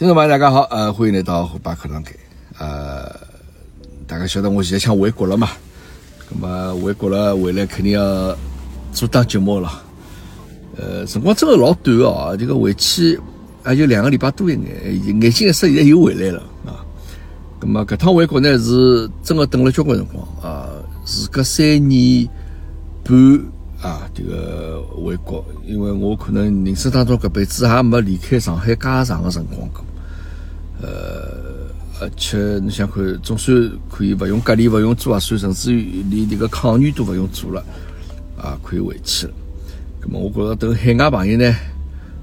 听众朋友，大家好，呃，欢迎来到虎爸课堂间。呃，大家晓得我现在想回国了嘛？那么回国了，回来肯定要做档节目了。呃，辰光真的老短哦，这个回去也就两个礼拜多一眼，眼睛一湿，现在又回来了啊。那么搿趟回国呢，是真的等了交关辰光啊，时隔三年半啊，这个回国，因为我可能人生当中搿辈子也没离开上海介长的辰光过。呃，而且你想看，总算可以勿用隔离，勿用做核酸，甚至于连这个抗原都勿用做了，啊，可以回去了。那么我觉着等海外朋友呢，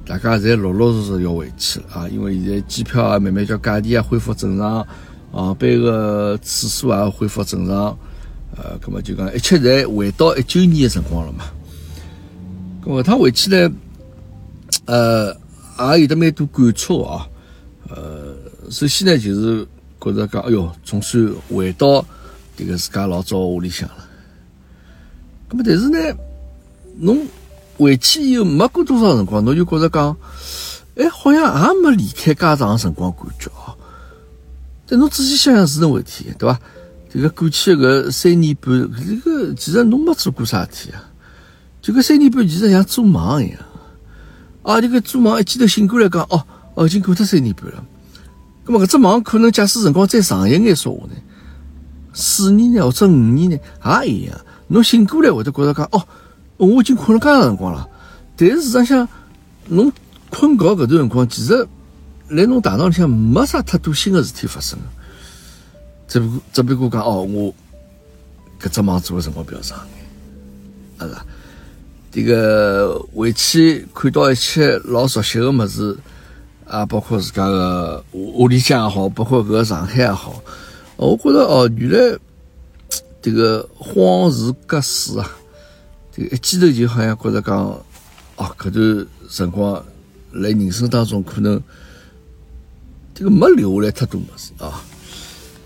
大家侪陆陆续续要回去了啊，因为现在机票啊慢慢叫价钿啊恢复正常，航班个次数也恢复正常，呃，那么就讲一切侪回到一九年个辰光了嘛。那么趟回去呢，呃，也有得蛮多感触啊，呃。首先呢，就是觉着讲，哎哟，总算回到这个自家老早屋里向了。那么，但是呢，侬回去以后没过多少辰光，侬就觉着讲，哎，好像也没离开家长辰光感觉哦。但侬仔细想想是那回事体，对吧？这个过去个三年半，这个其实侬没做过啥事体啊？就搿三年半，其实像做梦一样。啊，这个做梦一记头醒过来讲，哦，哦，已经过脱三年半了。那么搿只梦可能假使辰光再长一眼说话呢，四年呢或者五年呢也一样。侬醒过来会得觉得讲哦，我已经困了介长辰光了。但是事实上，侬困觉搿段辰光，其实来侬大脑里向没啥太多新的事体发生。只不过只不过讲哦，我搿只梦做的辰光比较长眼，是？这个回去看到一切老熟悉的物事。啊，包括自家个屋里向也好，包括搿个上海也好，我觉着哦，原来这个恍如隔世啊，这个一记头就好像觉着讲，哦，搿段辰光来人生当中可能这个没留下来太多物事啊。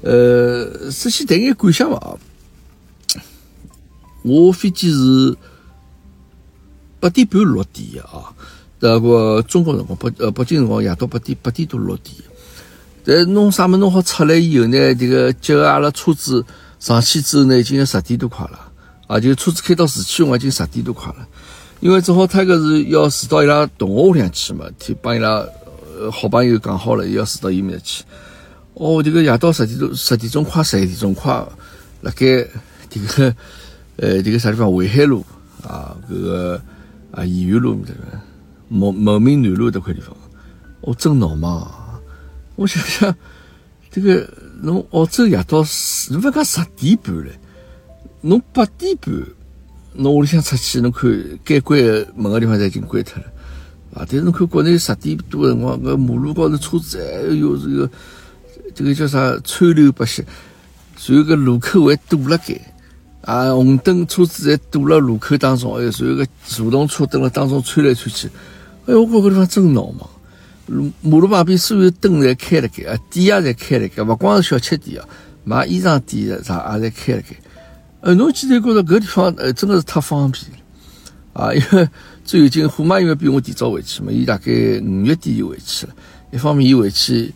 呃，首先谈眼感想伐，我飞机是八点半落地的啊。这个中国辰光北呃北京辰光夜到八点八点多落地，但弄啥么弄好出来以后呢，这个接阿拉车子上去之后呢，已经要十点多快了，啊，就车子开到市区，我已经十点多快了，因为正好他个是要住到伊拉同学屋里向去嘛，替帮伊拉好朋友讲好了要住到伊面去，哦，这个夜到十点多十点钟快十一点钟快，辣盖这个呃这个啥地方淮海路啊，这个啊延安路这个。茂茂名南路这块地方，我真闹嘛！我想想，这个侬澳洲夜到侬勿讲十点半嘞，侬八点半，侬屋里向出去，侬看该关门个地方侪已经关脱了啊！但是侬看国内十点多辰光，搿马路高头车子哎哟这个这个叫啥川流不息，所有个路口还堵了该。啊，红灯车子侪堵了路口当中，哎，所有个助动车蹲辣当中穿来穿去。哎，我觉搿地方真闹忙！路马路旁边所有灯侪开了开，啊，店也侪开了开，勿光是小吃店啊，卖衣裳店的啥也侪开了开。呃，侬现在觉着搿地方呃真的是太方便了啊！因为 最近虎妈因为比我提早回去嘛，伊大概五月底就回去了。一方面伊回去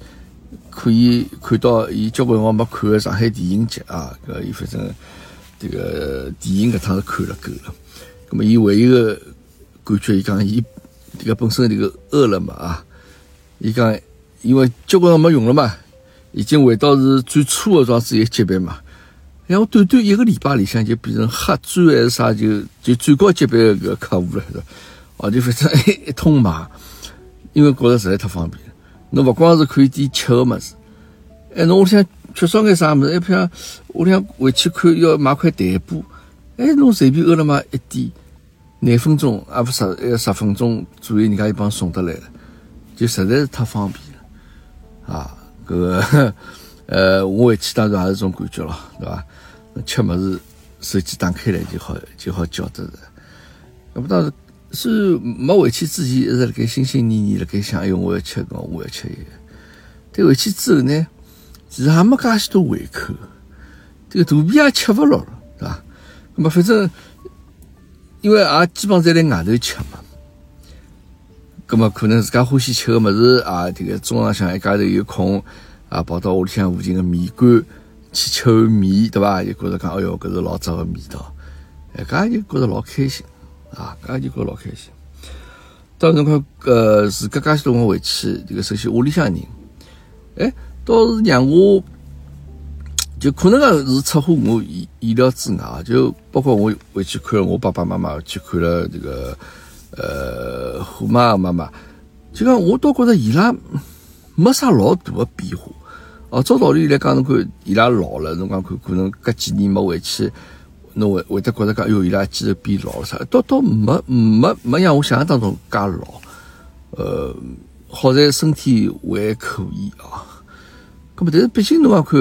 可以看到伊交关辰光没看的上海电影节啊，搿伊反正这个电影搿趟是看了够了。葛末伊唯一个感觉，伊讲伊。这个本身这个饿了嘛啊，伊讲因为交关没用了嘛，已经回到是最初的状子一级别嘛。然后短短一个礼拜里向就变成黑钻还是啥，就就最高级别的个客户了，是吧？哦，就反正一通买，因为觉着实在太方便。侬勿光是可以点吃的么子，哎，侬屋里向缺少眼啥么子？哎，譬如屋里向回去看要买块台布，哎，侬随便饿了么一点。廿分钟，啊不十，要十分钟左右，人家就帮送得来了，就实在是太方便了，啊，搿个，呃，我回去当然也是种感觉咯，对伐？吃么子，手机打开来就好，就好叫得着。要不当时是没回去之前，一直辣盖心心念念辣盖想，哎哟，我要吃个，我要吃一个。但回去之后呢，其实还没介许多胃口，这个肚皮也吃勿落了，对伐？那么反正。因为也基本上在辣外头吃嘛，葛么可能自家欢喜吃个物事啊，这个中浪向一家头有空啊，跑到屋里向附近个面馆去吃碗面，对伐？就觉着讲，哎哟，搿是老早个味道，哎，搿就觉着老开心啊，搿就觉着老开心。到辰光，呃，自家介许多辰光回去，这个首先屋里向人，哎，倒是让我。就可能个是出乎我意意料之外，就包括我回去看我爸爸妈妈，去看了这个呃虎妈妈妈，就讲我倒觉着伊拉没啥老大的变化。哦，照道理来讲，侬看伊拉老了，侬讲看可能隔几年没回去，侬会会得觉着讲，哎哟，伊拉肌肉变老了啥？倒倒没没没像我想象当中介老。呃，好在身体还可以啊。咁么，但是毕竟侬要看。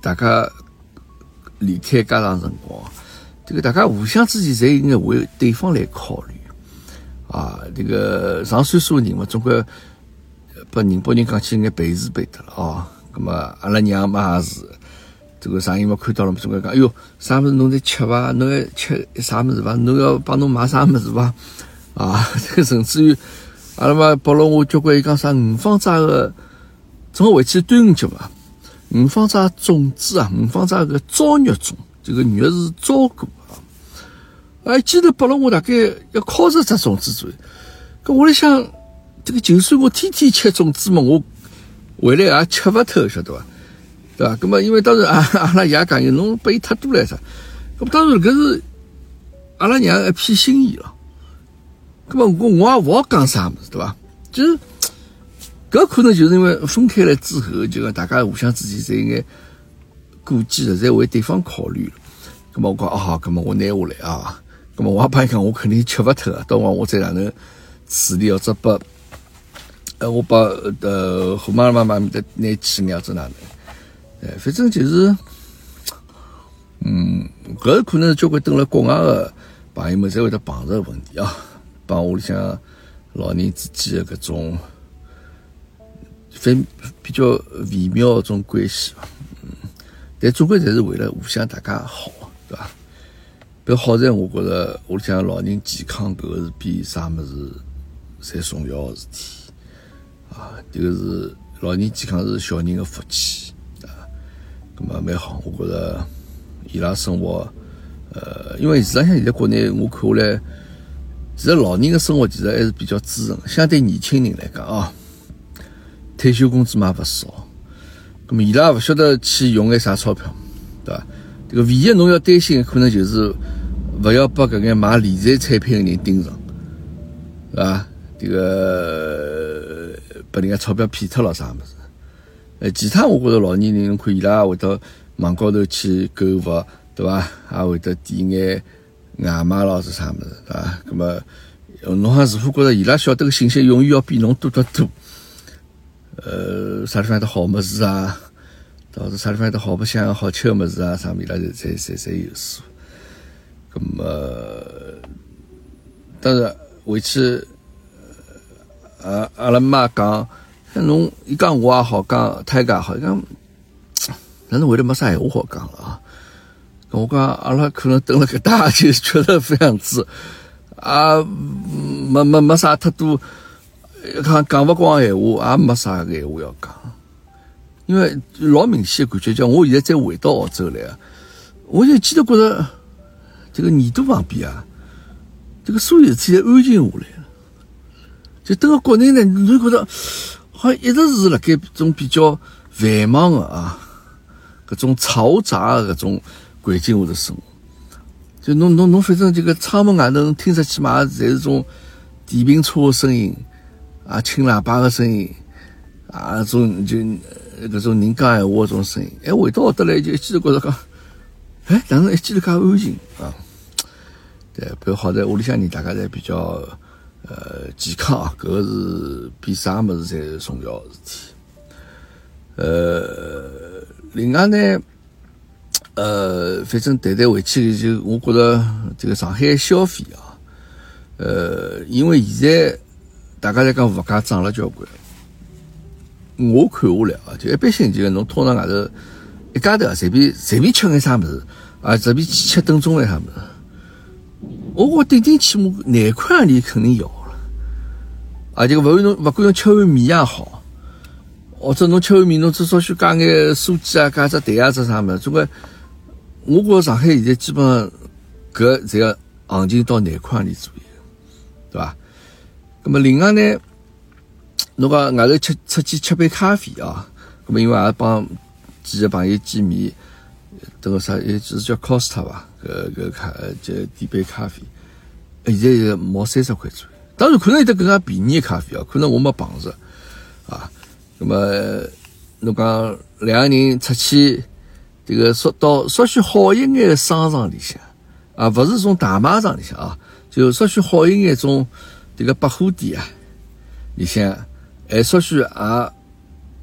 大家离开家长辰光，这个大家互相之间侪应该为对方来考虑啊。这个上岁数的人嘛，总归把宁波人讲起眼背时背的了啊。那么阿拉娘嘛也是，这个上姨嘛看到了嘛，总归讲，哎哟，啥物事侬在吃伐？侬还吃啥物事伐？侬要帮侬买啥物事伐？啊，这个甚至于阿拉嘛拨了我交关，伊讲啥五芳斋个，正好回去端午节嘛。五芳斋粽子啊，五芳斋个糟肉粽，这个肉是糟过啊。哎，记头拨了我大概要靠十只粽子左右。搿我来想，这个就算我天天吃粽子嘛，我回来也吃勿透，晓得伐？对伐？搿么因为当时阿阿拉爷讲，侬拨伊太多了啥？搿么当然搿是阿拉娘一片心意了。搿么我我也勿好讲啥物事，对伐？就是。搿可能就是因为分开了之后，就讲大家互相之间侪应该顾忌了，在为对方考虑了。咁么我讲啊，咁么我拿下来啊，咁么我也帮伊讲，我肯定吃勿脱啊，到往我再哪能处理，或者把呃我把呃虎妈妈妈咪的拿去，或者哪能？哎，反正就是，嗯，搿可能是交关蹲辣国外的朋友们才会得碰着问题啊，帮屋里向老人之间的搿种。非比较微妙一种关系吧，嗯，但总归侪是为了互相大家好，对吧？不过好在我觉着屋里向老人健康，搿个是比啥物事侪重要个事体啊！这个是老人健康是小人的福气啊，咁么蛮好。我觉着伊拉生活，呃，因为实际上现在国内我看下来，其实老人的生活其实还是比较滋润，相对年轻人来讲啊。退休工资嘛勿少，咁么伊拉也勿晓得去用眼啥钞票，对伐？这个唯一侬要担心的可能就是勿要把搿眼买理财产品的人盯上，是伐？这个把人家钞票骗脱了啥物事？呃，其他我觉着老年人侬看伊拉会到网高头去购物，对伐？也会得点眼外卖咯是啥物事，对伐？咁么侬还似乎觉着伊拉晓得个信息永远要比侬多得多？呃，啥地方有得好么子啊？到是啥地方有得好白相、好吃的么子啊？啥物事拉侪侪侪侪有数。咁么，当然回去，呃，阿拉妈讲，侬伊讲我也好，讲他也好，讲，但是回来没啥闲话好讲了啊。我讲阿拉可能等了搿大就觉得非常子啊，没没没啥太多。讲讲勿光闲话，也没啥闲话要讲，因为老明显的感觉，叫我现在再回到澳洲来啊，我就记得觉着这个耳朵旁边啊，这个所有事体安静下来了。就等到国内呢，你就觉得好像一直是辣盖种比较繁忙的啊，搿种嘈杂的搿种环境下头生活。就侬侬侬，反正这个窗门外头听出去嘛，侪是种电瓶车的声音。啊，轻喇叭个声音，啊，种就搿种人讲闲话个种声音，哎，回到屋得来就一记头觉着讲，哎，但是一记头介安静啊，对，比较好在屋里向人大家侪比较呃健康啊，搿个是比啥物事侪重要个事体。呃，另外呢，呃，反正谈谈回去就我觉着这个上海消费啊，呃，因为现在。大家在讲物价涨了交关，我看下来啊，就一般性，就侬通常外头一家头，随便随便吃眼啥物事啊，随便去吃顿中饭啥物事，我我顶顶起码廿块钿肯定要了，啊，就勿管侬勿管侬吃碗面也好，或者侬吃碗面，侬至少许加眼素鸡啊，加只蛋啊，只啥物事，总归我觉着上海现在基本上搿侪要行情到廿块钿左右，对伐？咁么另外呢，侬讲外头吃出去吃杯咖啡啊，咁么因为也帮几个朋友见面，迭个啥，也就是叫 Costa 伐？搿搿咖就点杯咖啡，现在也毛三十块左右。当然可能有得更加便宜的咖啡啊，可能我没碰着啊。那么侬讲两个人出去，这个说到稍许好一眼商场里向啊，勿是种大卖场里向啊，就稍许好一眼种这个百货店啊里向，还稍许也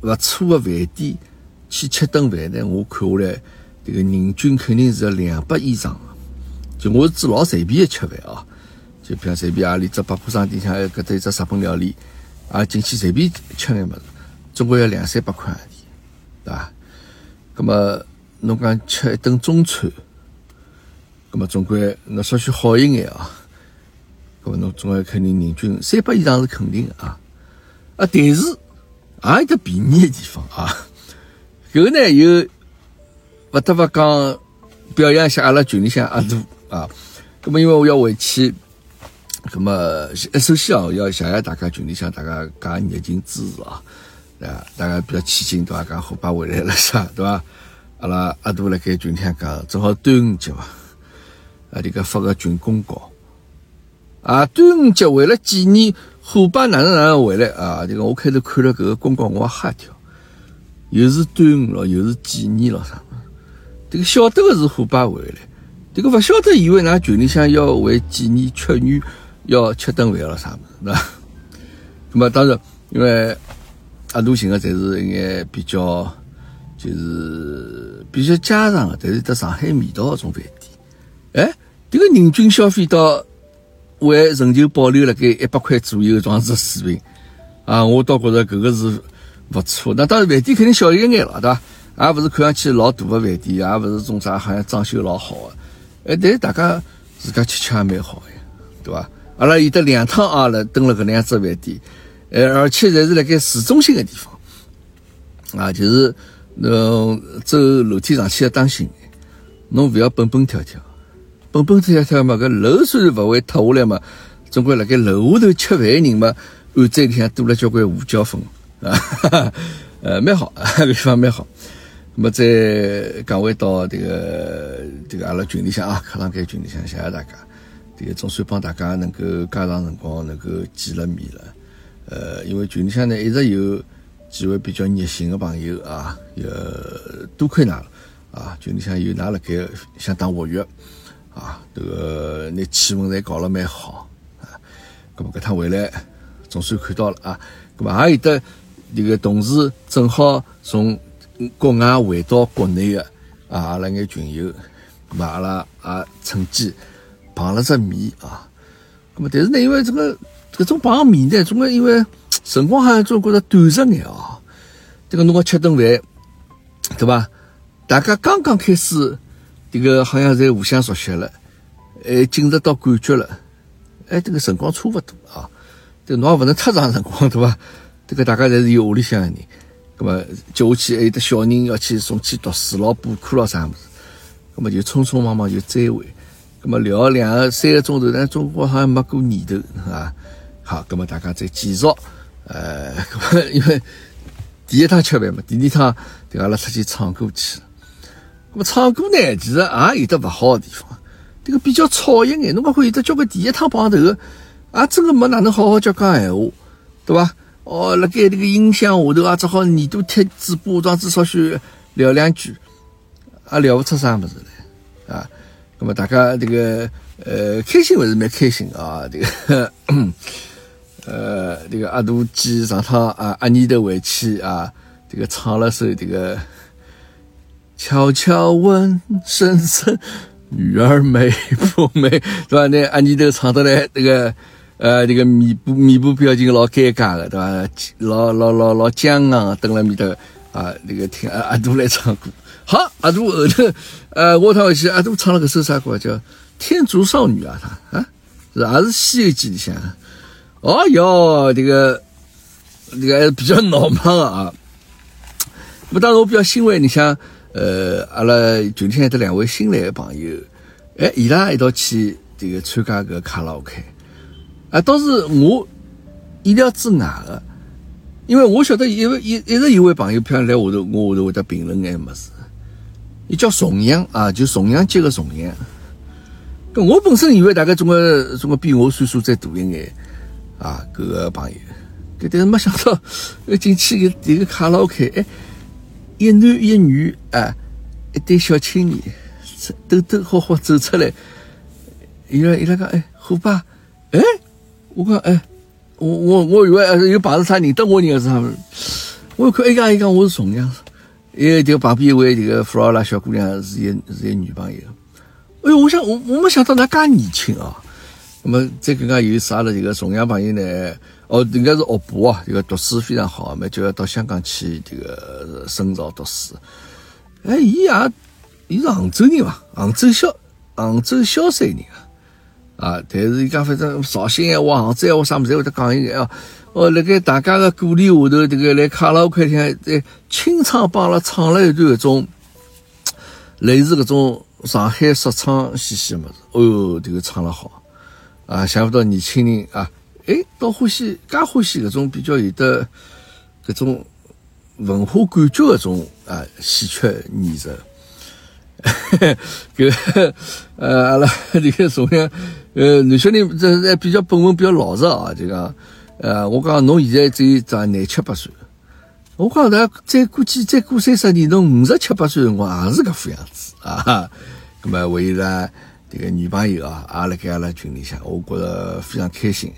勿错的饭店去吃顿饭呢。我看下来，这个人均肯定是要两百以上就我是指老随便的吃饭啊。就比方随便阿里只百货商店，像搿搭一只日本料理，啊进去随便吃眼物事，总归要两三百块钿，对伐？葛么侬讲吃一顿中餐，葛么总归那稍许好一眼啊，葛么侬总归肯定人均三百以上是肯定的啊。啊，但是也有得便宜的地方啊。搿呢又勿得勿讲表扬一下阿拉群里向阿杜啊。葛么因为我要回去。那么，首先啊，要谢谢大家群里向大家介热情支持啊，对伐？大家比较起劲，对伐？讲虎爸回来了，啥，对伐？阿拉阿杜辣盖群里向讲，正好端午节嘛，啊，这个发个群公告，啊，端午节为了纪念虎爸哪能哪能回来啊？这个我开头看了搿个公告，我也吓一跳，又是端午咯，又是纪念咯，啥？这个晓得个是虎爸回来，这个勿晓得以为㑚群里向要为纪念屈原。要吃顿饭了啥么子，那，那么当然，因为阿杜寻的侪是一眼比较，就是比较家常的，但是得上海味道的种饭店。哎，这个人均消费到还仍旧保留了该一百块左右这样子水平啊，我倒觉着搿个是不错。那当然饭店肯定小一眼了，对伐？也勿是看上去老大的饭店，也勿是种啥好像装修老好的。哎，但是大家自家吃吃也蛮好的，对伐？阿拉有得两趟啊，了登了搿两只饭店，呃，而且侪是辣盖市中心的地方，啊，就是侬走楼梯上去要当心，侬勿要蹦蹦跳跳，蹦蹦跳跳嘛，搿楼虽然勿会塌下来嘛，总归辣盖楼下头吃饭的人嘛，案子里向多了交关胡椒粉，啊，呃，蛮好，搿地方蛮好。那么再讲回到这个这个阿拉群里向啊，课堂间群里向，谢谢大家。这个总算帮大家能够加长辰光，能够见了面了。呃，因为群里向呢一直有几位比较热心的朋友啊，也多亏㑚了啊。群里向有㑚辣盖相当活跃啊，这个那气氛侪搞了蛮好啊。那么搿趟回来总算看到了啊。那么还有的这个同事正好从国外回到国内的啊，阿拉眼群友，那么阿拉也趁机。碰了只面啊，那么但是呢，因为这个这种碰面呢，总归因为辰光好像总觉得短着眼啊。这个侬讲吃顿饭，对吧？大家刚刚开始，这个好像在互相熟悉了，哎，进入到感觉了，哎，这个辰光差不多啊。这侬也不能太长辰光，对吧？这个大家侪是有屋里向的人，那么接下去还有的小人要去送去读书咯、补课咯啥么子，那么就匆匆忙忙就再会。那么聊两个三个钟头，但中国好像没过年头啊。好，那么大家再继续。呃，因为第一趟吃饭嘛，第二趟就阿拉出去唱歌去了。那么唱歌呢，其实也有得不好的地方，这个比较吵一眼。侬讲会有得交关第一趟碰头，啊，真的没哪能好好叫讲闲话，对吧？哦，辣盖这个音响下头啊，只好耳朵贴嘴巴，这样至少许聊两句，也聊不出啥么子来啊。那么大家这个呃开心还是蛮开心啊，这个 呃这个阿杜记上趟啊阿妮的回去啊，这个唱了首这个悄悄问声声女儿美不美，对吧？那阿妮都唱的来那个呃那个面部面部表情老尴尬的，对吧？老老老老僵硬，蹲在面头啊，那个听阿阿杜来唱歌。好，阿杜后头，呃，我趟回去，阿杜唱了个首啥歌叫《天竺少女》啊，他啊，是还是《西游记》里向。哦哟，这个这个还是比较闹忙啊。那当时我比较欣慰，你像呃，阿拉群里向的两位新来的朋友，哎，伊拉一道去这个参加个卡拉 OK，啊，倒是我意料之外的，因为我晓得一位一一直有位朋友偏来下头，我下头会得评论眼么事，伊叫重阳啊，就重阳节的重阳。搿我本身以为大概总归总归比我岁数再大一眼啊，搿个朋友，搿但是没想到，进去个迭个卡拉 OK，哎。一男一女啊，一对小青年，抖抖好好走出来。伊拉伊拉讲，哎，虎爸，哎，我讲，哎，我我我以为有碰着啥认得我人是啥么？我一看，哎呀，伊讲我是重阳，哎，就旁边一位这个弗劳拉小姑娘是一是一女朋友。哎呦，我想我我没想到她介年轻啊。那么再更加有意思，阿拉这个重阳朋友呢？哦，应该是学博啊，这个读书非常好，嘛就要到香港去这个深造读书。哎，伊也，伊是杭州人嘛，杭州萧，杭州萧山人啊。啊，但是伊讲反正绍兴闲话、杭州闲话啥么子会得讲一个啊。哦，辣盖大家的鼓励下头，这个来卡拉 OK 厅在清唱帮了唱了一段搿种类似搿种上海说唱嘻嘻么子。哦哟，这个唱了好啊，想不到年轻人啊。哎，倒欢喜，介欢喜搿种比较有的搿种文化感觉搿种啊戏曲艺术。搿呃，阿拉 这个从小呃男小人这还比较本分，比较老实啊，就讲呃，我讲侬现在只有长廿七八岁，我讲他再过几再过三十年，侬五十七八岁辰光也是搿副样子啊。咁么为了这个女朋友啊，也辣盖阿拉群里向，我觉着非常开心。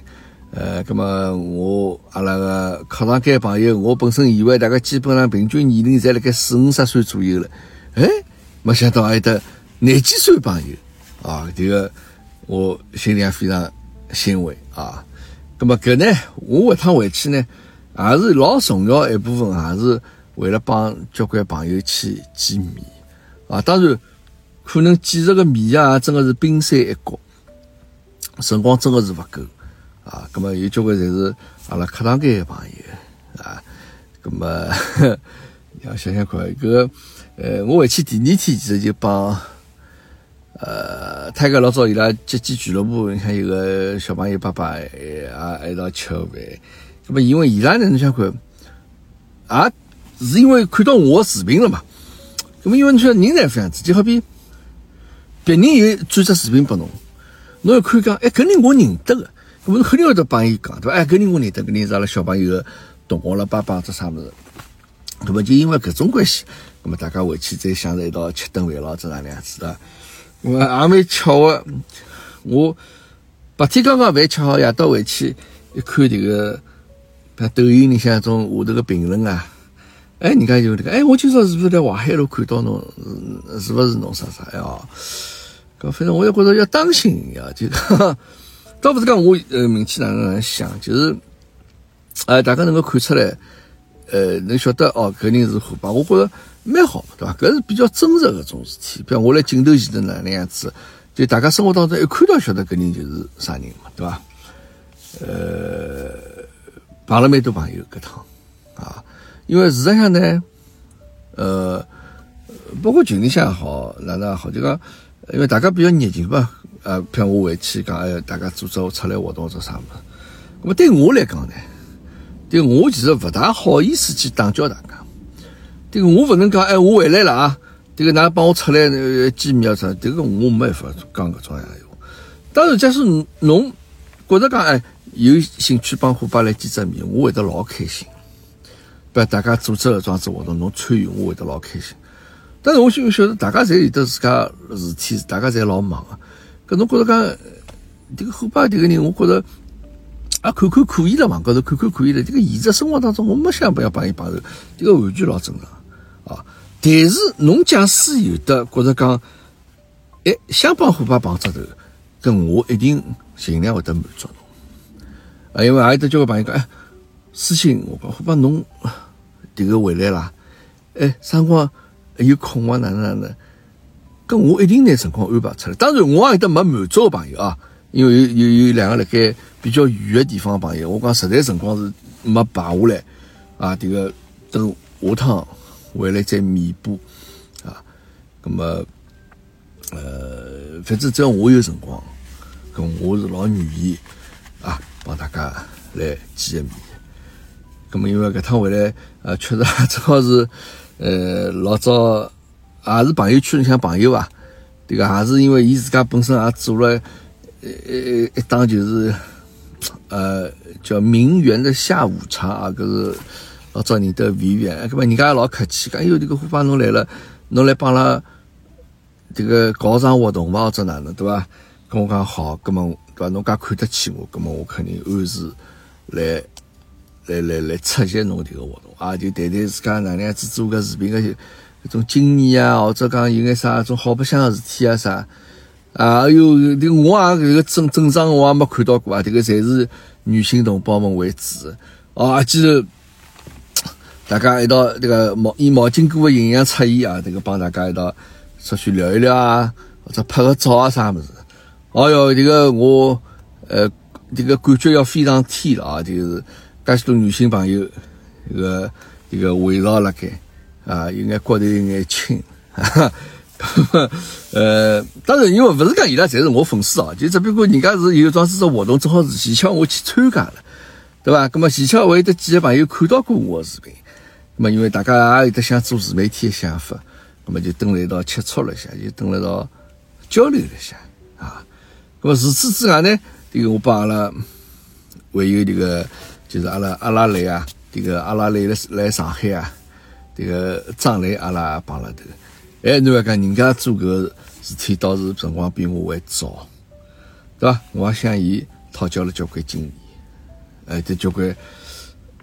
呃，那么我阿拉个课堂间朋友，我本身以为大概基本上平均年龄在辣盖四五十岁左右了，哎，没想到还有得廿几岁朋友啊，这个我心里非常欣慰啊。那么搿呢，我一趟回去呢，也是老重要一部分，也是为了帮交关朋友去见面啊。当然，可能几十个面啊，真的是冰山一角，辰光真的是勿够。啊，咁么有交关侪是阿拉课堂间个朋友啊，咁么 要想想看，搿呃，我回去第二天其实就帮呃，泰哥老早伊拉接机俱乐部，你看有个小朋友爸爸也一道吃饭，咁么因为伊拉呢，你想看啊，是因为看到我视频了嘛，咁么因为你说人才这样子，就好比别人有转只视频拨侬，侬要看讲，哎，搿人我认得个。我们肯定会得帮伊讲，对伐？哎，搿人我认得，搿人是阿拉小朋友的同学了，爸爸这啥物事？那么就因为搿种关系，那么大家回去再想着一道吃顿饭咯，这哪能样子的？我也蛮巧个，我白天刚刚饭吃好，夜到回去一看迭个，看抖音里向种下头个评论啊，哎，人家就迭个，哎，我今朝是不是在淮海路看到侬？是不是侬啥啥呀？搿反正我也觉着要当心呀，就。倒不是讲我呃名气哪能样响，就是，呃，大家能够看出来，呃，能晓得哦，搿人是虎爸，我觉着蛮好，对伐？搿是比较真实个种事体。比如我辣镜头前头哪能样子，就大家生活当中一看到晓得搿人就是啥人嘛，对伐？呃，碰了蛮多朋友搿趟啊，因为事实上呢，呃，包括群里向也好，哪能也好，就讲，因为大家比较热情嘛。呃，譬如我回去讲，哎，大家组织出来活动做啥么？那么对我来讲呢，对我其实不大好意思去打搅大家。这个我不能讲，哎，我回来了啊，这个㑚帮我出来见面啊啥？这个我没办法讲搿种闲话。当然，假使侬觉着讲，哎，有兴趣帮伙伴来见只面，我会得老开心。不，大家组织搿桩子活动，侬参与，我会得老开心。但是我就晓得，大家侪有得自家事体，大家侪老忙啊。搿侬觉着讲，这个后爸这个人，我觉着啊，看看可以了，网高头看看可以了。这个现实生活当中，我没想不要帮伊碰头，这个完全老正常啊。但是侬假使有的觉着讲，哎，想帮虎爸碰着头，跟我一定尽量会得满足侬。啊，因为还有得交个朋友讲，哎，私信我讲虎爸侬这个回来啦，哎，啥辰光有空啊？哪能哪能？跟我一定拿辰光安排出来。当然，我也有得没满足的朋友啊，因为有有有两个辣盖比较远个地方个朋友，我讲实在辰光是没排下来啊，迭个等下趟回来再弥补啊。咁么，呃，反正只要我有辰光，咁我是老愿意啊，帮大家来见个面。咁么因为搿趟回来，呃，确实 正好是，呃，老早也是朋友圈里向朋友啊，迭个也是因为伊自家本身也做了。呃呃一档就是，呃，叫名媛的下午茶啊，搿是老早认得委员，搿么人家也老客气，讲哎哟，这个虎爸侬来了，侬来帮拉这个搞场活动伐，或者哪能对伐？跟我讲好，搿么对伐？侬介看得起我，搿么我肯定按时来来来来出席侬迭个活动啊，就谈谈自家哪能样子做个视频个种经验啊，或者讲有眼啥种好白相个事体啊啥。啊，哟，这个我也这个正正常我也没看到过啊，这个侪是女性同胞们为主啊，记得 大家一道这个毛以毛巾哥的形象出现啊，这个帮大家一道出去聊一聊啊，或者拍个照啊啥么子。哦哟，这个我呃，这个感觉要非常甜了啊，就是介许多女性朋友这个这个围绕辣盖啊，有眼骨头有眼轻。呃，当然，因为不是讲伊拉侪是我粉丝啊，就只不过人家是有桩子只活动，正好是前巧我去参加了，对吧？那么前巧会得几个朋友看到过我的视频，那么因为大家也有得想做自媒体的想法，那么就登了一道切磋了一下，就登了一道交流了一下啊。那么除此之外呢，这个我帮阿拉还有这个就是阿拉阿拉来啊，这个阿拉来来上海啊，这个张雷阿拉也帮了头。哎，侬要讲人家做搿个事体，倒是辰光比我还早，对伐？我也向伊讨教了交关经验，哎，这交关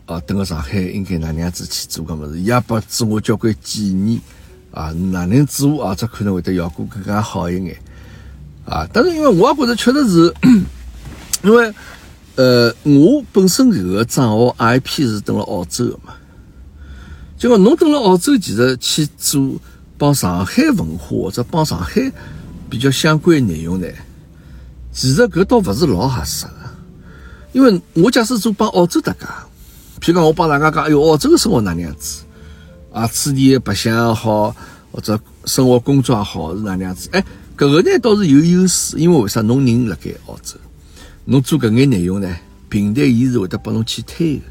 啊，等个上海应该哪能样子去做搿物事，伊也拨自我交关建议啊，哪能做啊，这可能会得效果更加好一眼啊。但是因为我也觉得确实是，因为呃，我本身搿个账号 IP 是登了澳洲的嘛，结果侬登了澳洲，其实去做。帮上海文化或者帮上海比较相关内容呢，其实搿倒勿是老合适的，因为我假使做帮澳洲搭界，譬如讲我帮大家讲，哎哟，澳洲的生活哪能样子啊？此地的白相也好，或者生活工作也好是哪能样子？哎，搿个呢倒是有优势，因为为啥？侬人辣盖澳洲，侬做搿眼内容呢，平台伊是会得帮侬去推的，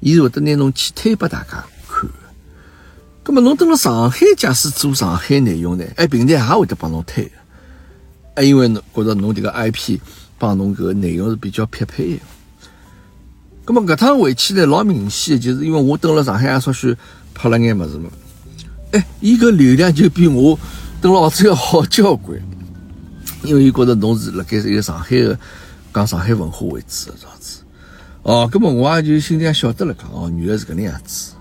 伊是会得拿侬去推拨大家。咁么侬登了上海，假使做上海内容呢？哎，平台也会得帮侬推，哎，因为侬觉着侬这个 IP 帮侬搿个内容是比较匹配的。咁么搿趟回去呢，老明显就是因为我登了上海，也稍许拍了眼物事嘛。哎，伊搿流量就比我登了澳洲要好交关，因为伊觉着侬是辣盖一个上海的讲上海文化为主的这样子。哦，咁么我也就心里晓得了，讲哦，原来是搿能样子。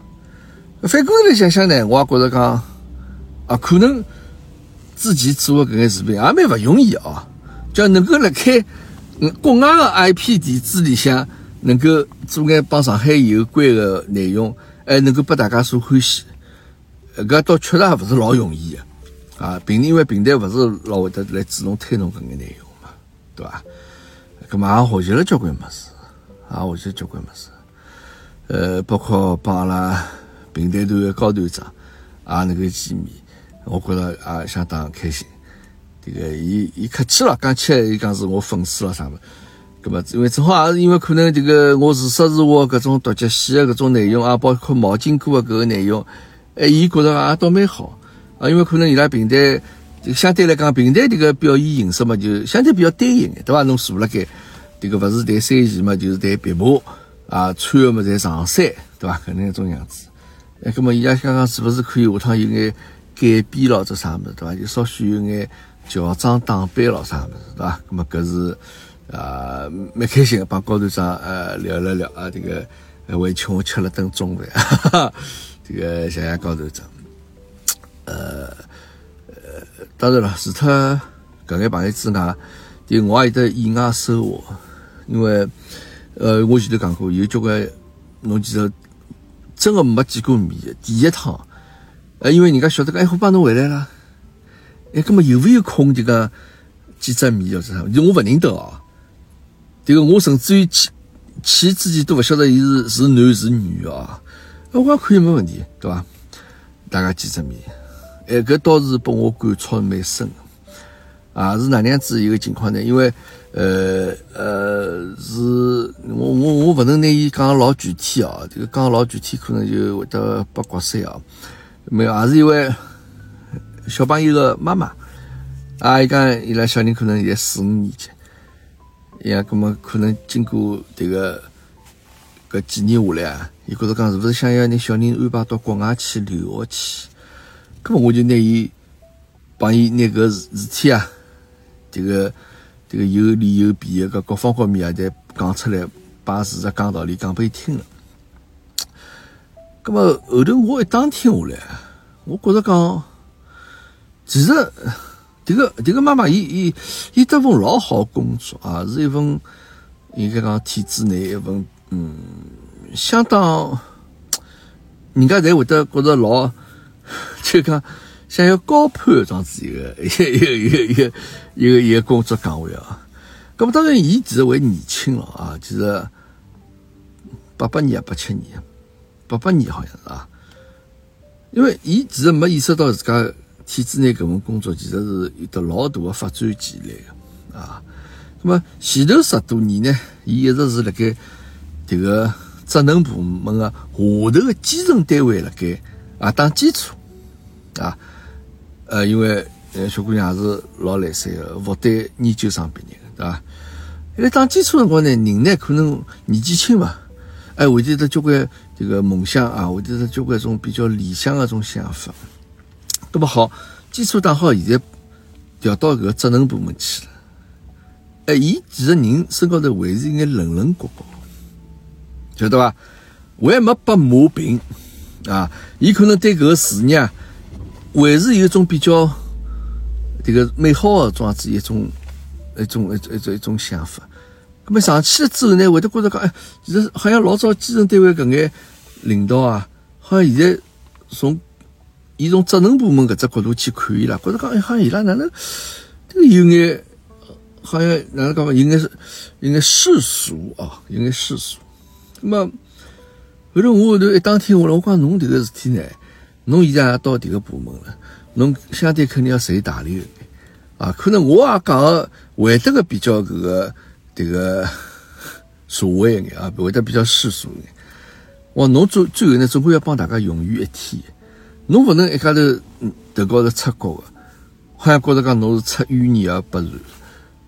反过来想想呢，我也觉着讲啊，可能自己做的搿眼视频也蛮勿容易啊，叫能够辣盖国外的 IP 地址里向，能够做眼帮上海有关的内容，还能够拨大家所欢喜，搿倒确实也勿是老容易的啊。平因为平台勿是老会得来主动推动搿眼内容嘛，对伐？搿么也学习了交关物事，也学习交关物事，呃，包括帮阿拉。平台端的高团长也能够见面，我觉着也相当开心。这个，伊伊客气了，讲起来伊讲是我粉丝了啥么？葛么，因为正好也是因为可能这个我自说自话搿种独角戏的搿种内容啊，包括毛巾哥的搿个内容，哎，伊觉着也倒蛮好啊。因为可能伊拉平台相对来讲，平台这个表演形式嘛，就相对比较单一眼，对伐？侬坐辣盖，这个勿是谈三线嘛，就是谈别步啊，穿的嘛侪长衫，对伐？搿能一种样子。哎，葛么伊拉刚刚是不是可以下趟有眼改变咯？这啥物事对伐？就稍许有眼乔装打扮咯，啥物事对伐？葛么搿是啊，蛮开心的，帮高团长呃聊了聊啊，这个还请我吃了顿中饭，这个谢谢高团长。呃呃，当然了，除脱搿眼朋友之外，对我也有得意外收获，因为呃，我前头讲过，有交关侬其实。真的没见过面第一趟，呃，因为人家晓得个，哎，虎爸侬回来了，哎，那么有没有空这个见只面，或者啥，就我勿认得哦。迭个我甚至于去去之前都勿晓得伊是是男是女哦。我讲可以没问题，对伐？大家见只面，哎，搿倒是拨我感触蛮深的。啊，是哪能样子一个情况呢？因为，呃呃，是我我我勿能拿伊讲老具体哦，这个讲老具体可能就会得八卦三哦。没有，也是一位 小朋友的妈妈。啊，伊讲伊拉小人可能现在四五年级，呀，葛么可能经过这个搿几年下来啊，伊觉着讲是勿是想要拿小人安排到国外去留学去？葛么我就拿伊帮伊拿搿事事体啊。这个这个有利有弊的，个各方各面也侪讲出来，把事实讲道理讲拨伊听了。咁么后头我一打听下来，我觉着讲，其实这个这个妈妈，伊伊伊得份老好工作啊，是一份应该讲体制内一份，嗯，相当，人家侪会得觉着老，就讲。想要高攀这样子一个一个一个一个一个一个工作岗位啊，那么当然，伊其实还年轻了啊，其实八八年啊，八七年，八八年好像是啊，因为伊其实没意识到自家体制内搿份工作其实是有得老大的发展潜力的啊。那么前头十多年呢，伊一直是辣盖这个职能部门的下头的基层单位辣盖啊打基础啊。呃，因为呃，小姑娘也是老来三个，复旦研究生毕业的，对伐？因为打基础辰光呢，人呢可能年纪轻嘛，哎，会得交关这个梦想啊，会得交关种比较理想的种想法。那么好，基础打好，现在调到搿个职能部门去了。哎，伊其实人身高头还是应该棱棱角角，晓得伐？还没被磨平啊，伊可能对搿个事业。还是有一种比较这个美好的这样子一种一种一种一种一种想法。那么上去了之后呢，会得觉得讲，哎，其实好像老早基层单位搿眼领导啊，好像现在从以从职能部门搿只角度去看伊拉，觉得讲，哎，好像伊拉哪能这个有眼，好像哪能讲嘛，应该是应该世俗啊，应该世俗。那么后头我后头一打听下来，我讲侬这个事体呢？侬现在也到迭个部门了，侬相对肯定要随大流一点啊。可能我也讲个会得个比较搿个迭个社会一眼啊，会得比较世俗一眼。我侬最最后呢，总归要帮大家融于一体。侬勿能一家头头高头出国个，好像觉着讲侬是出淤泥而不染，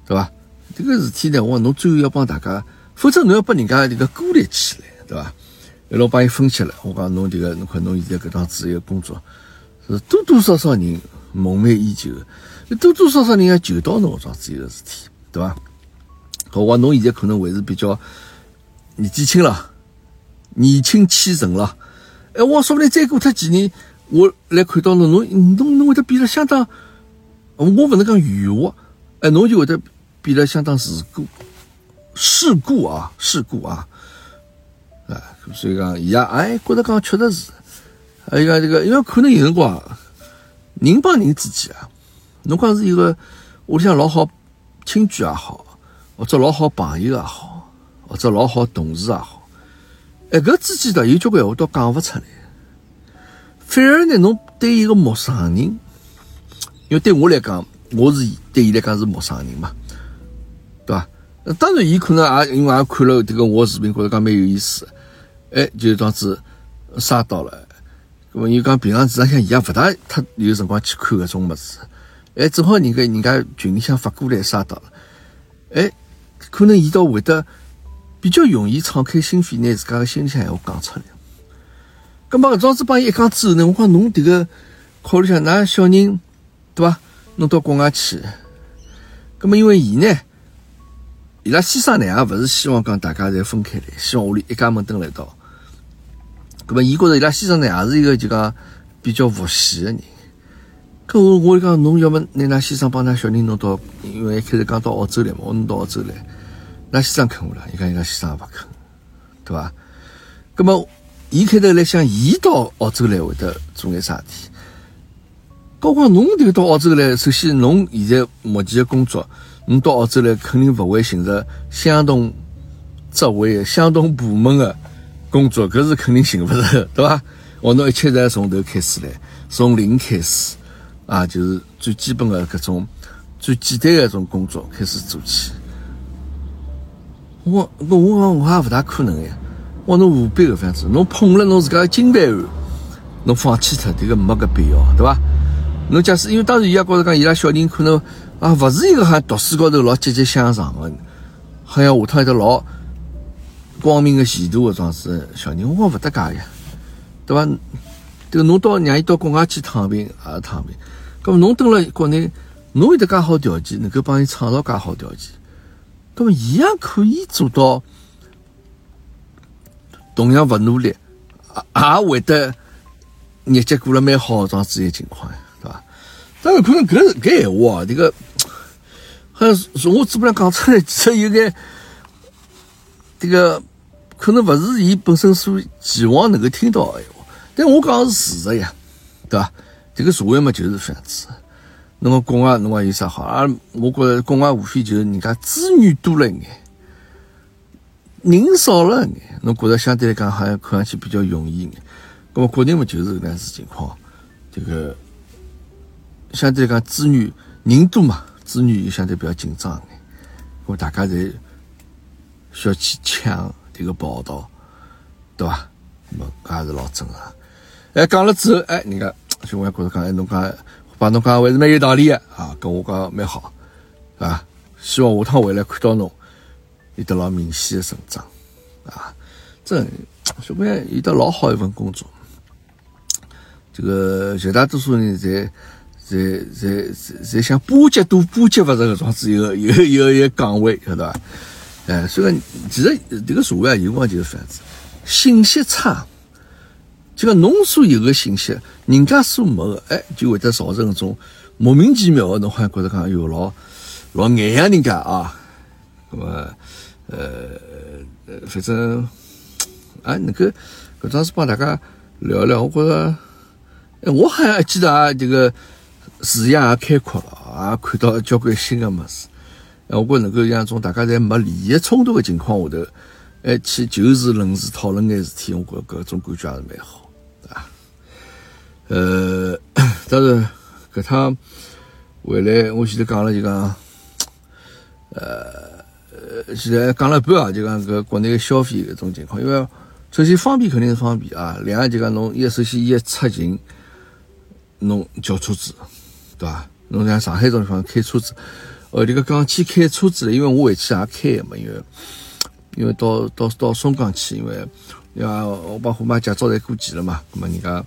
对伐？这个事体呢，我侬最后要帮大家，否则侬要把人家这个孤立起来，对伐？一路帮伊分析了，我讲侬这个，侬看侬现在搿档职业工作，是多多少少人梦寐以求，多多少少人要求到侬搿桩子一个事体，对伐？我讲侬现在可能还是比较年纪轻了，年轻气盛了，哎，我说不定再过脱几年，我来看到侬，侬侬侬会得变得相当，我勿能讲圆滑，哎，侬就会得变得相当世故，世故啊，世故啊。啊，所以讲，伊也哎，觉得讲确实是，哎呀，这个，因为可能有辰光，人帮人之间啊，侬讲是一个屋里向老好亲眷也好，或者老好朋友也好，或者老好同事也好，哎，搿之间的有交关话都讲勿出来，反而呢，侬对一个陌生人，因为对我来讲，我是对伊来讲是陌生人嘛，对伐？当然，伊可能也因为也看了这个我视频，觉得讲蛮有意思。哎，就这样子杀到了。那么，你讲平常实际上伊也勿大太有辰光去看搿种物事。哎，正好人家人家群里向发过来杀到了。哎，可能伊倒会得比较容易敞开心扉，拿自家个心里向闲话讲出来。咁么搿桩子帮伊一讲之后呢，我讲侬迭个考虑下，㑚小人对伐？弄到国外去。咁么因为伊呢，伊拉先生呢也勿是希望讲大家侪分开来，希望屋里一家门登辣一道。咁么，伊觉着伊拉先生呢，也是一个就讲比较佛系的人。咁我我讲，侬要么拿㑚先生帮㑚小人弄到，因为一开始讲到澳洲来嘛，我弄到澳洲来，㑚先生肯勿啦？伊讲伊拉先生也勿肯，对伐？咁么，伊开头来想，伊到澳洲来会得做眼啥事体？高光侬迭个到澳洲来，首先侬现在目前的工作，侬到澳洲来肯定勿会寻着相同职位、相同部门的工作，搿是肯定寻勿着，对伐？我侬一切侪从头开始来，从零开始啊，就是最基本的搿种最简单的一种工作开始做起。我我我我也勿大可能呀，我侬何必搿样子？侬碰了侬自家金饭碗，侬放弃脱，迭个没搿必要，对伐？侬假使因为当时伊也觉着讲，伊拉小人可能啊，勿是一个像读书高头老积极向上的，好像下趟一个老光明的前途的状子小人，我讲勿搭界呀，对伐？迭个侬到让伊到国外去躺平也是躺平，搿么侬蹲辣国内，侬有得介好条件，能够帮伊创造介好条件，搿么伊也可以做到同样勿努力，也也会得日脚过了蛮好状子一个情况呀。当然可能搿搿闲话啊，这个好像从我嘴巴上讲出来，其实有眼这个可能勿是伊本身所期望能够听到的闲话。但我讲是事实呀，对伐？这个社会嘛就是这样子。那么国外侬讲有啥好？啊，我觉着国外无非就是人家资源多了一眼，人少了一眼，侬觉着相对来讲好像看上去比较容易一眼。那么国内嘛就是搿样子情况，这个。相对来讲，资源人多嘛，资源又相对比较紧张一眼，我大家侪需要去抢这个报道，对伐？那么搿也是老正常。哎，讲了之后，哎，人家小王觉着讲，哎，侬讲把侬讲还是蛮有道理的啊，跟我讲蛮好啊。希望下趟回来看到侬有得老明显的成长啊。真小朋友有得老好一份工作，这个绝大多数人在。在在在在想巴结都巴结勿着搿种子一个一个一个岗位，晓得伐？哎，所以，其实这个社会啊，有辰光就是这样子，信息差，就讲侬所有个信息，人家所没的，哎，就会得造成一种莫名其妙的，侬好像觉得讲哟老老眼样人家啊，那么呃，反正啊，能够搿桩事帮大家聊聊，我觉着，哎，我好像记得啊，这个。视野也开阔了，也看到交关新的么事。哎，我觉能够像种大家在没利益冲突的情况下头，哎，去就事论事讨论眼事体，我觉搿种感觉还是蛮好，对吧？呃，当然，搿趟回来，我前头讲了就讲，呃，现在讲了半啊，就讲搿国内消费搿种情况，因为首先方便肯定是方便啊，两就讲侬一首先一出行，侬叫车子。对伐？侬像上海这种地方开车子，哦，这个讲起开车子了因为我回去也开嘛，因为因为到到到松江去，因为要我把虎妈驾照侪过期了嘛，那么人家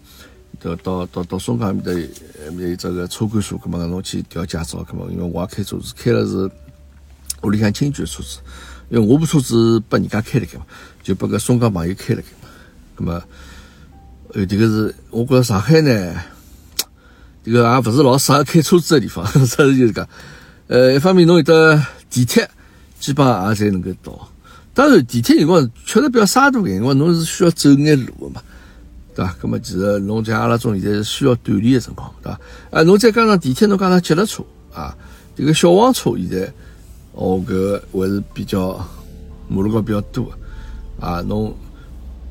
到到到到松江面的有这个车管所，那么侬去调驾照，那么因为我也开车子，开了是屋里向亲戚的车子，因为我部车子拨人家开了开嘛，就拨个松江朋友开了开嘛，那么呃，这个是我觉着上海呢。这个也不是老适合开车子的地方，实事就是讲，呃，一方面侬有得地铁，基本上也才能够到。当然，地铁辰光确实比较沙度眼，因为侬是需要走眼路的嘛，对吧？那么其实侬像阿拉种现在是需要锻炼的情况，对吧？啊，侬再加上地铁，侬加上脚踏车啊，这个小黄车现在哦，搿还是比较马路高比较多个啊。侬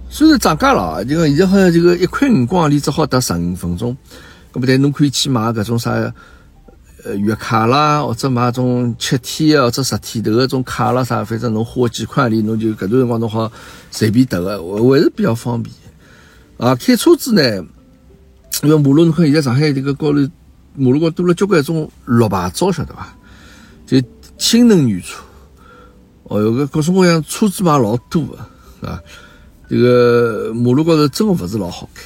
虽然涨价了，就讲现在好像这个一块五公里只好得十五分钟。不对，侬可以去买搿种啥，呃，月卡啦，或者买种七天啊或者十天头搿种卡啦啥，反正侬花几块钿，侬就搿段辰光侬好随便得个，还是比较方便。啊，开车子呢，因为马路侬看现在上海迭个高头马路高多了交关种绿牌照，晓得伐？就氢能源车，哦，有个各种各样车子嘛老多个，啊，这个马路高头真个勿是老好开。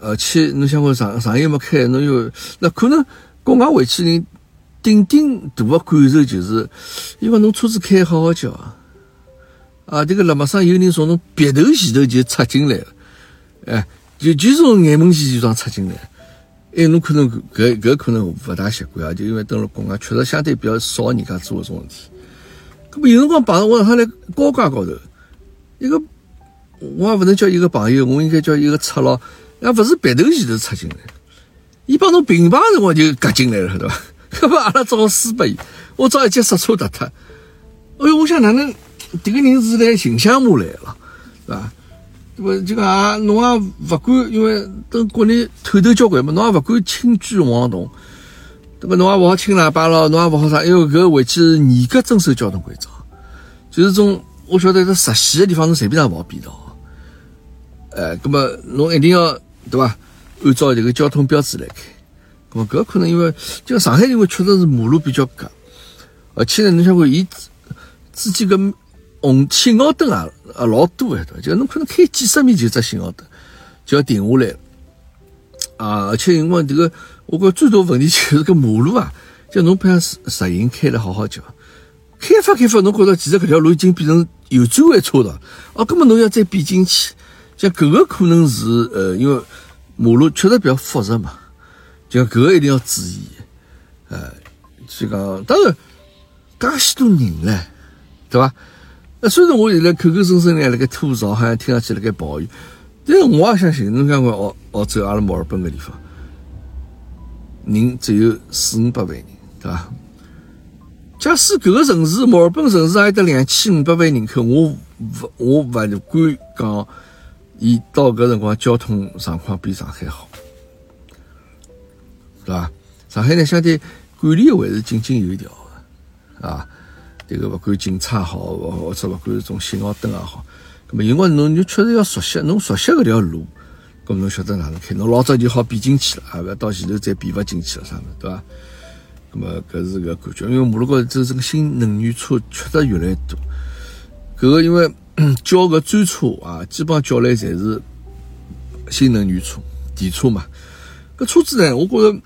而且侬想讲上上海没开，侬又那可能国外回去人顶顶大的感受就是，因为侬车子开好好叫啊，啊，这个辣马上有人从侬鼻头前头就插进来了，哎，就就从眼门前就这样插进来，哎，侬可能搿搿可能勿大习惯啊，就因为登了国外确实相对比较少人家做搿种事体，搿么有辰光碰到我上来高架高头，一个我也勿能叫一个朋友，我应该叫一个赤佬。那不是鼻头前头插进来，伊帮侬平排辰光就夹进来了，对伐？搿么阿拉只好输拨伊，我只好一节刹车踏脱。哎哟，我想哪能迭个人是来寻香马来了，是伐？对伐？就讲啊，侬也勿敢，因为等国内透透交关嘛，侬也勿敢轻举妄动，对伐？侬也勿好轻喇叭咯，侬也勿好啥，因为搿回去严格遵守交通规则，就是种我晓得在实线个地方，侬随便上跑变道。呃，葛么侬一定要对伐？按照这个交通标志来开。葛么搿可能因为就上海因为确实是马路比较窄，而且呢，侬想看伊之间个红信号灯啊啊老多哎，对伐？就侬可能开几十米就只信号灯就要停下来啊！而且因为这个，我觉最大问题就是个马路啊，就侬不像实实行开了好好叫，开发开发，侬觉着其实搿条路已经变成有专弯车道，哦，根本侬要再变进去。像搿个可能是呃，因为马路确实比较复杂嘛，就搿个一定要注意，呃，所以讲当然，介许多人唻，对伐？那虽然我现在口口声声呢辣盖吐槽，好像听上去辣盖抱怨，但是我也相信，侬讲看澳澳洲阿拉墨尔本个地方，人只有四五百万人，对伐？假使搿个城市墨尔本城市还有得两千五百万人口，我勿我勿敢讲。伊到搿辰光，交通状况比上海好，对伐？上海呢，相对管理还是井井有条的，啊，这个勿管警察好，或者勿管是种信号灯也好，咁么，因为侬就确实要熟悉，侬熟悉搿条路，咁侬晓得哪能开，侬老早就好变进去了，啊，勿要到前头再变勿进去了，啥物事，对伐？咁么，搿是个感觉，因为马路高头这个新能源车确实越来越多，搿个因为。叫个专车啊，基本上叫来侪是新能源车、电车嘛。搿车子呢，我觉着，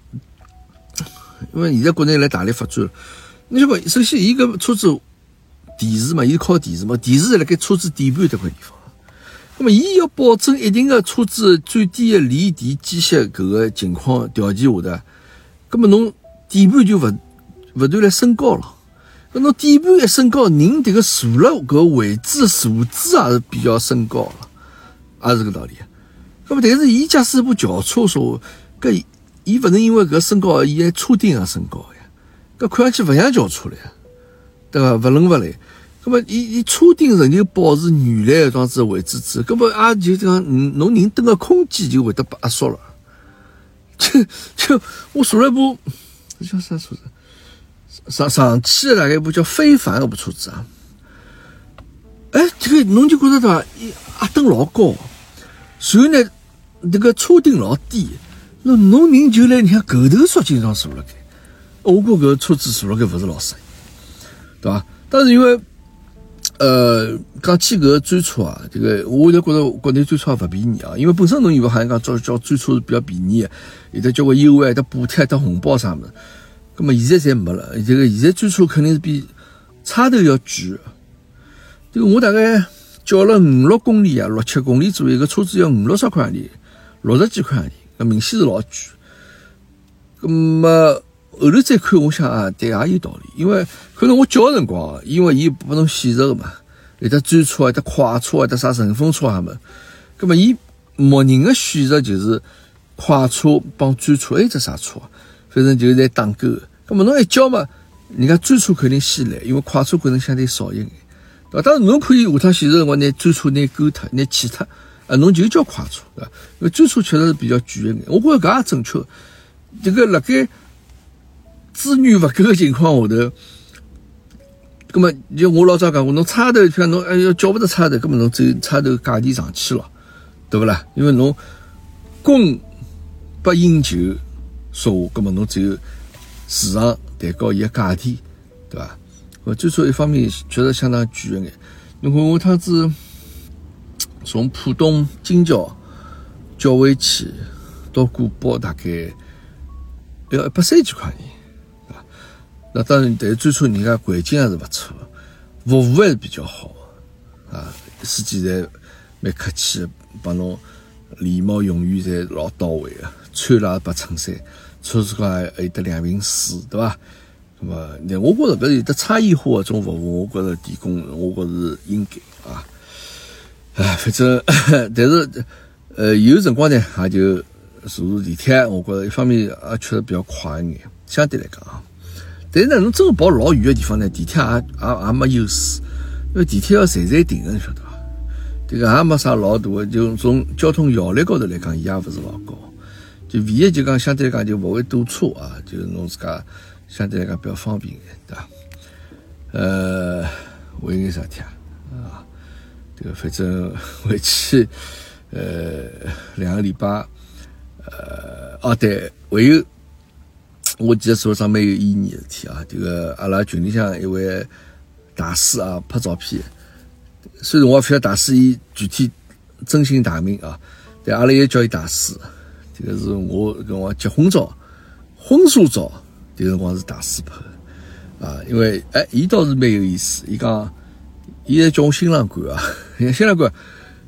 因为现在国内来大力发展了。你讲，首先伊搿车子电池嘛，伊是靠电池嘛，电池是辣盖车子底盘迭块地方。那么，伊要保证一定的车子最低的离地机械搿个情况条件下头，那么侬底盘就勿勿断来升高了。搿侬底盘一升高，人迭个坐了搿位置坐姿也是比较升高，也是个道理。搿么，但是伊驾驶一部轿车说，搿伊勿能因为搿升高，伊还车顶也升高呀。搿看上去勿像轿车了呀，对伐？勿伦勿类。搿么，伊伊车顶仍旧保持原来个装子位置之，搿么也就讲，侬人蹲个空间就会得被压缩了。就就我坐了一部，叫啥车子？上上汽的大概一部叫非凡那部车子啊，哎，这个侬就觉得对伐？压灯老高，然后呢，这个车顶老低，那侬人就来你看狗头缩进上坐了该，我估搿车子坐了该勿是老适应，对伐？但是因为，呃，讲起搿个专车啊，这个我就觉得国内专车也勿便宜啊，因为本身侬以为好像讲叫叫专车是比较便宜的，有的交关优惠、的补贴、的红包啥物事。那么现在侪没了，这个现在专车肯定是比差头要贵。这个我大概叫了五六公里啊，六七公里左右，个车子要五六十块洋钿，六十几块洋钿，那明显是老贵。那么后头再看，我想啊，对也有道理，因为可能我叫个辰光，因为伊拨侬显示个嘛，有的专车，有的快车，有的啥顺风车哈么，那么伊默认个选择就是快车帮专车，还有只啥车？反正就是在打勾，那么侬一叫嘛，人家专车肯定先来，因为快车可能相对少一点，对吧？当然侬可以下趟显示辰光拿专车拿勾脱，拿弃脱，啊，侬就叫快车，对吧？因为专车确实是比较贵一点，我觉着搿也正确。这个辣盖资源勿够的情况下头，那么就我老早讲过，侬差头像侬哎要叫勿得差头，根本侬只有差头价钿上去了，对不啦？因为侬供不应求。说话，葛么侬只有市场抬高伊个价钿，对伐？呃，最初一方面确实相当贵一眼。侬看我趟子从浦东金桥叫回去到古堡，大概要一百三几块钱，啊。那当然，但是最初人家环境还是勿错，服务还是比较好，啊，司机侪蛮客气，帮侬礼貌用语侪老到位个，穿了白衬衫。车子高还有得两瓶水，对伐？那么，那我觉着搿有得差异化的种服务，我觉着提供，我觉着是应该啊。哎，反正，但是，呃，有辰光呢，也就坐坐地铁，我觉着一方面也确实比较快一眼，相对来讲啊。但是呢，侬真个跑老远个地方呢，地铁也也也没优势，因为地铁要站站停个，你晓得伐？这个也没啥老大个，就从交通效率高头来讲，伊也勿是老高。就唯一就讲相对来讲就勿会堵车啊，就是侬自家相对来讲比较方便一点，对伐？呃，还有眼啥体啊？啊，这个反正回去呃两个礼拜，呃，哦对，还有我记得手上蛮有意义的事体啊。这个阿拉群里向一位大师啊拍照片，虽然我勿晓得大师伊具体真姓大名啊，但阿拉也叫伊大师。这个是我跟我结婚照、婚纱照，这个辰光是大师拍的啊。因为哎，伊倒是蛮有意思。伊讲，伊在叫我新郎官啊，新郎官，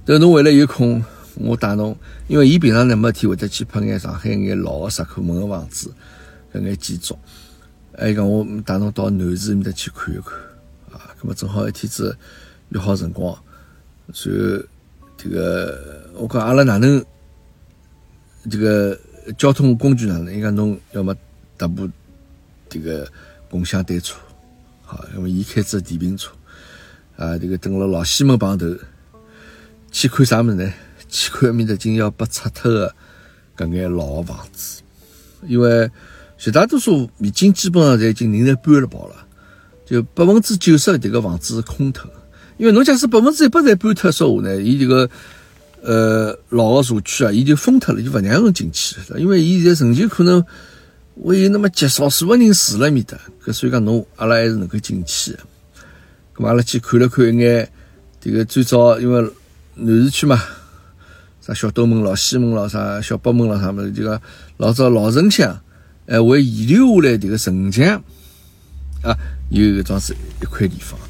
等侬回来有空，我带侬。因为伊平常呢没天会得去拍眼上海眼老的石库门的房子，搿眼建筑。还讲我带侬到南市面搭去看一看啊。那么正好一天子约好辰光，所以这个我讲阿拉哪能？这个交通工具呢？应该侬要么搭部这个共享单车，好，因为伊开着电瓶车啊。这个等了老西门旁头去看啥么子呢？去看面搭竟要被拆脱的搿眼老房子，因为绝大多数已经基本上侪已经人侪搬了跑了，就百分之九十迭个房子是空脱。因为侬假使百分之一百侪搬脱说话呢，伊这个。呃，老个社区啊，伊就封脱了，就勿让人进去了。因为伊现在仍旧可能会有那么极少数个人住了面搭，搿所以讲侬阿拉还是能够进去的。咁阿拉去看了看一眼，这个最早因为南市区嘛，啥小东门咯、西门咯、啥小北门咯，啥物事，就讲老早老城乡，哎，会遗留下来这个城墙啊，有搿桩子一块地方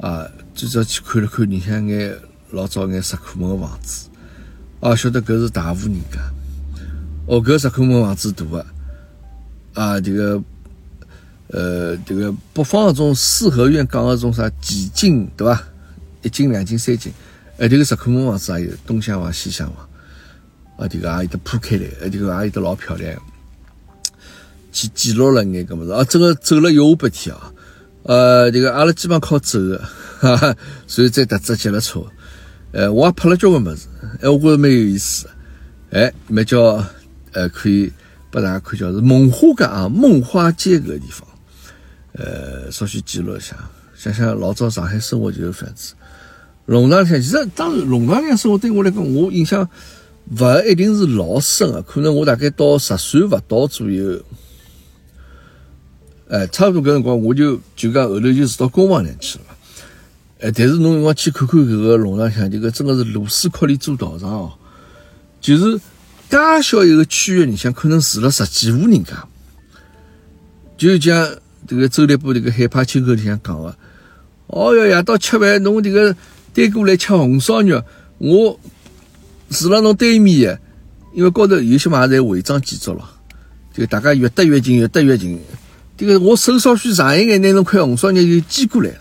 啊，最早去看了看，里向眼。老早眼石库门个房子，哦，晓得搿是大户人家。哦，搿石库门房子大个，啊，这个，呃，这个北方搿种四合院讲个种啥几进对伐？一进、两进、三进，哎，这个石库门房子也有东厢房、西厢房，啊，这个也有得铺开来，哎，这个也有得老漂亮。去记录了眼搿物事，啊，这个走了有半天啊，呃，这个阿拉基本靠走个，哈 哈，所以再搭只脚踏车。呃，我也拍了交关物事，哎，我觉着蛮有意思，哎，蛮叫呃，可以拨大家看，叫是梦花街啊，梦花街搿个地方，呃，稍许记录一下，想想老早上海生活就是这样子。弄堂里向，其实当然弄堂里向生活对我来讲，我印象勿一定是老深个，可能我大概到十岁勿到左右，哎，差不多搿辰光我就就讲后头就住到公房里去了。哎，但是侬辰光去看看搿个弄堂乡，这个真的是螺丝壳里做道场哦。就是介小一个区域里向，可能住了十几户人家。就像这个周立波这个海派秋口里向讲的，哦哟，夜到吃饭，侬这个带过来吃红烧肉，我住了侬对面的，因为高头有些嘛也违章建筑了，就大家越得越近，越得越近。这个我手稍许长一眼，拿侬块红烧肉就寄过来了。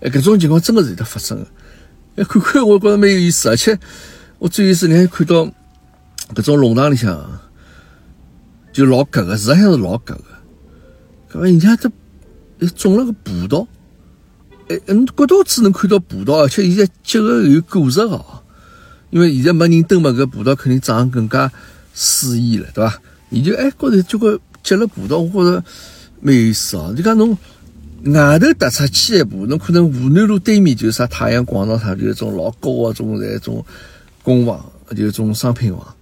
哎，搿种情况真的是有的发生的。哎，看看我觉着蛮有意思，而且我最有意思，你还看到搿种弄堂里向就老格个，实际上是老格个。搿么人家这种了个葡萄，哎，嗯，角度只能看到葡萄，而且现在结个有果实哦，因为现在没人蹲嘛，搿葡萄肯定长得更加肆意了，对伐？你就哎，觉着这个结了葡萄，我觉着蛮有意思哦。你讲侬。外头踏出去一步，侬可能湖南路对面就是啥太阳广场啥，就是一种老高的种在种公房，就是一种商品房。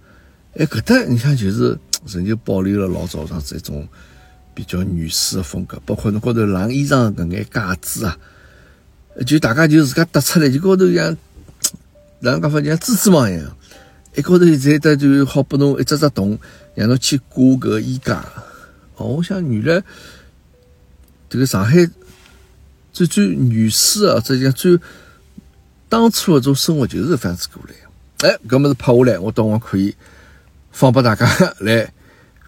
哎，搿搭你像就是 仍旧保留了老早上这种比较女士的风格，包括侬高头晾衣裳搿眼架子啊，就大家就自家搭出来，就高头像 哪能讲法，像蜘蛛网一样，一高头在搭就好拨侬一只只洞，让侬去挂搿衣架。哦，我想原来。这个上海最最原始啊，这讲最当初的种生活就是这样子过来。哎，搿么子拍下来，我等会可以放拨大家 来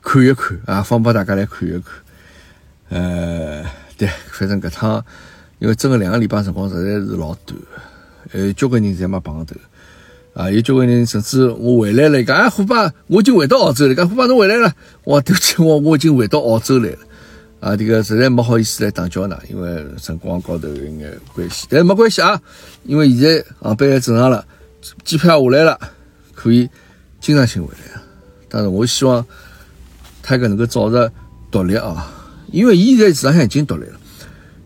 看一看啊，放拨大家来看一看。呃，对，反正搿趟因为整个两个礼拜辰光实在是老短，呃，交关人侪没碰头。啊，有交关人甚至我回来了，讲啊，虎爸，我已经回到澳洲了，讲虎爸侬回来了，我对不起，我我已经回到澳洲来了，啊，这个实在没好意思来打搅㑚，因为辰光高头有眼关系，但没关系啊，因为现在航班也正常了，机票下来了，可以经常性回来啊。当然，我希望他搿能够早日独立啊，因为伊现在市场上已经独立了，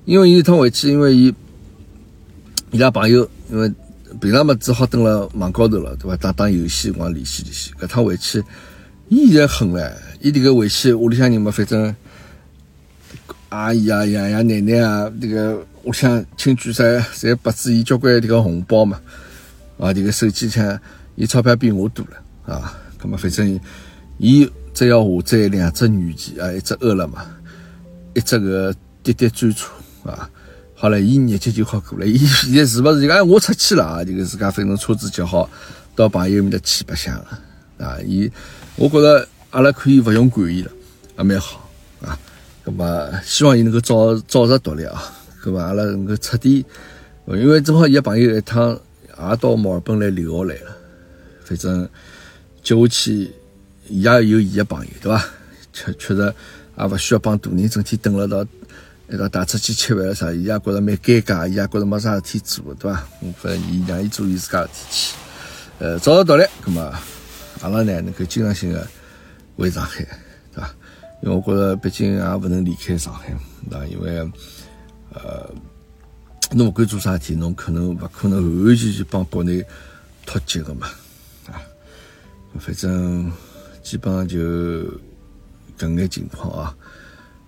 因为伊一趟回去，因为伊伊拉朋友，因为。平常嘛只好蹲辣网高头了，对伐？打打游戏，光联系联系。搿趟回去，伊现在狠唻，伊迭个回去屋里向人嘛，反正阿姨啊、爷爷奶奶啊，迭个我想亲眷噻，侪拨子伊交关迭个红包嘛。啊，迭个手机上，伊钞票比我多了啊。葛末反正伊只要下载两只软件啊，一只饿了么，一只个滴滴专车啊。好了，伊日节就好过了。伊现在是勿是就讲我出去了啊？这个自家反正车子叫好，到朋友面搭去白相了啊。伊，我觉着阿拉可以勿用管伊了，也蛮好啊。那么希望伊能够早早日独立啊。那么阿拉能够彻底，因为正好伊个朋友一趟也到墨尔本来留学来了。反正接下去伊也有伊个朋友，对伐？确确实也勿需要帮大人整天等了到。一道带出去吃饭了啥？伊也觉着蛮尴尬，伊也觉着没啥事体做，对伐？反正伊让伊做伊自家事体去。呃，早日到来，葛末阿拉呢能够经常性的回上海，因为我觉着毕竟也勿能离开上海，对伐？因为呃，侬勿管做啥事体，侬可能勿可能完完全全帮国内脱节个嘛，啊？反正基本上就搿眼情况啊。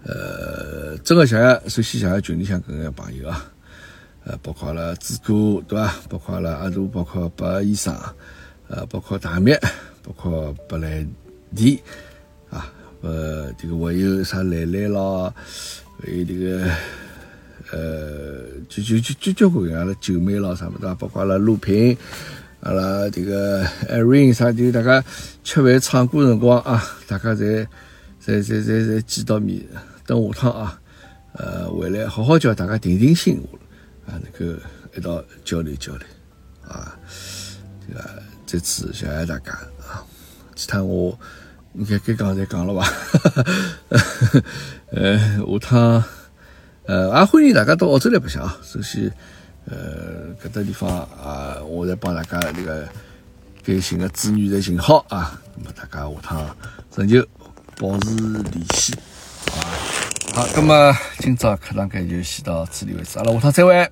呃，真个谢谢，首先谢谢群里向搿眼朋友啊，呃，包括阿拉志哥对伐？包括阿拉阿杜，包括白医生，呃，包括大灭，包括白来迪，呃，这个还有啥来来咯，还有这个呃，就就就就交关阿拉九妹咯啥么的，包括阿拉陆平，阿拉这个艾瑞啥就大家吃饭唱歌辰光啊，大家侪侪侪侪侪见到面。等下趟啊，呃，回来好好叫大家定定心啊，能够一道交流交流啊。这个再次谢谢大家啊。其他我你该该讲再讲了吧？呃，下趟呃，也欢迎大家到澳洲来白相啊。首先，呃，搿搭地方啊，我再帮大家那个该寻个资源再寻好啊。那么大家下趟仍旧保持联系啊。好，那么今朝课堂间就先到此地为止，阿拉下趟再会。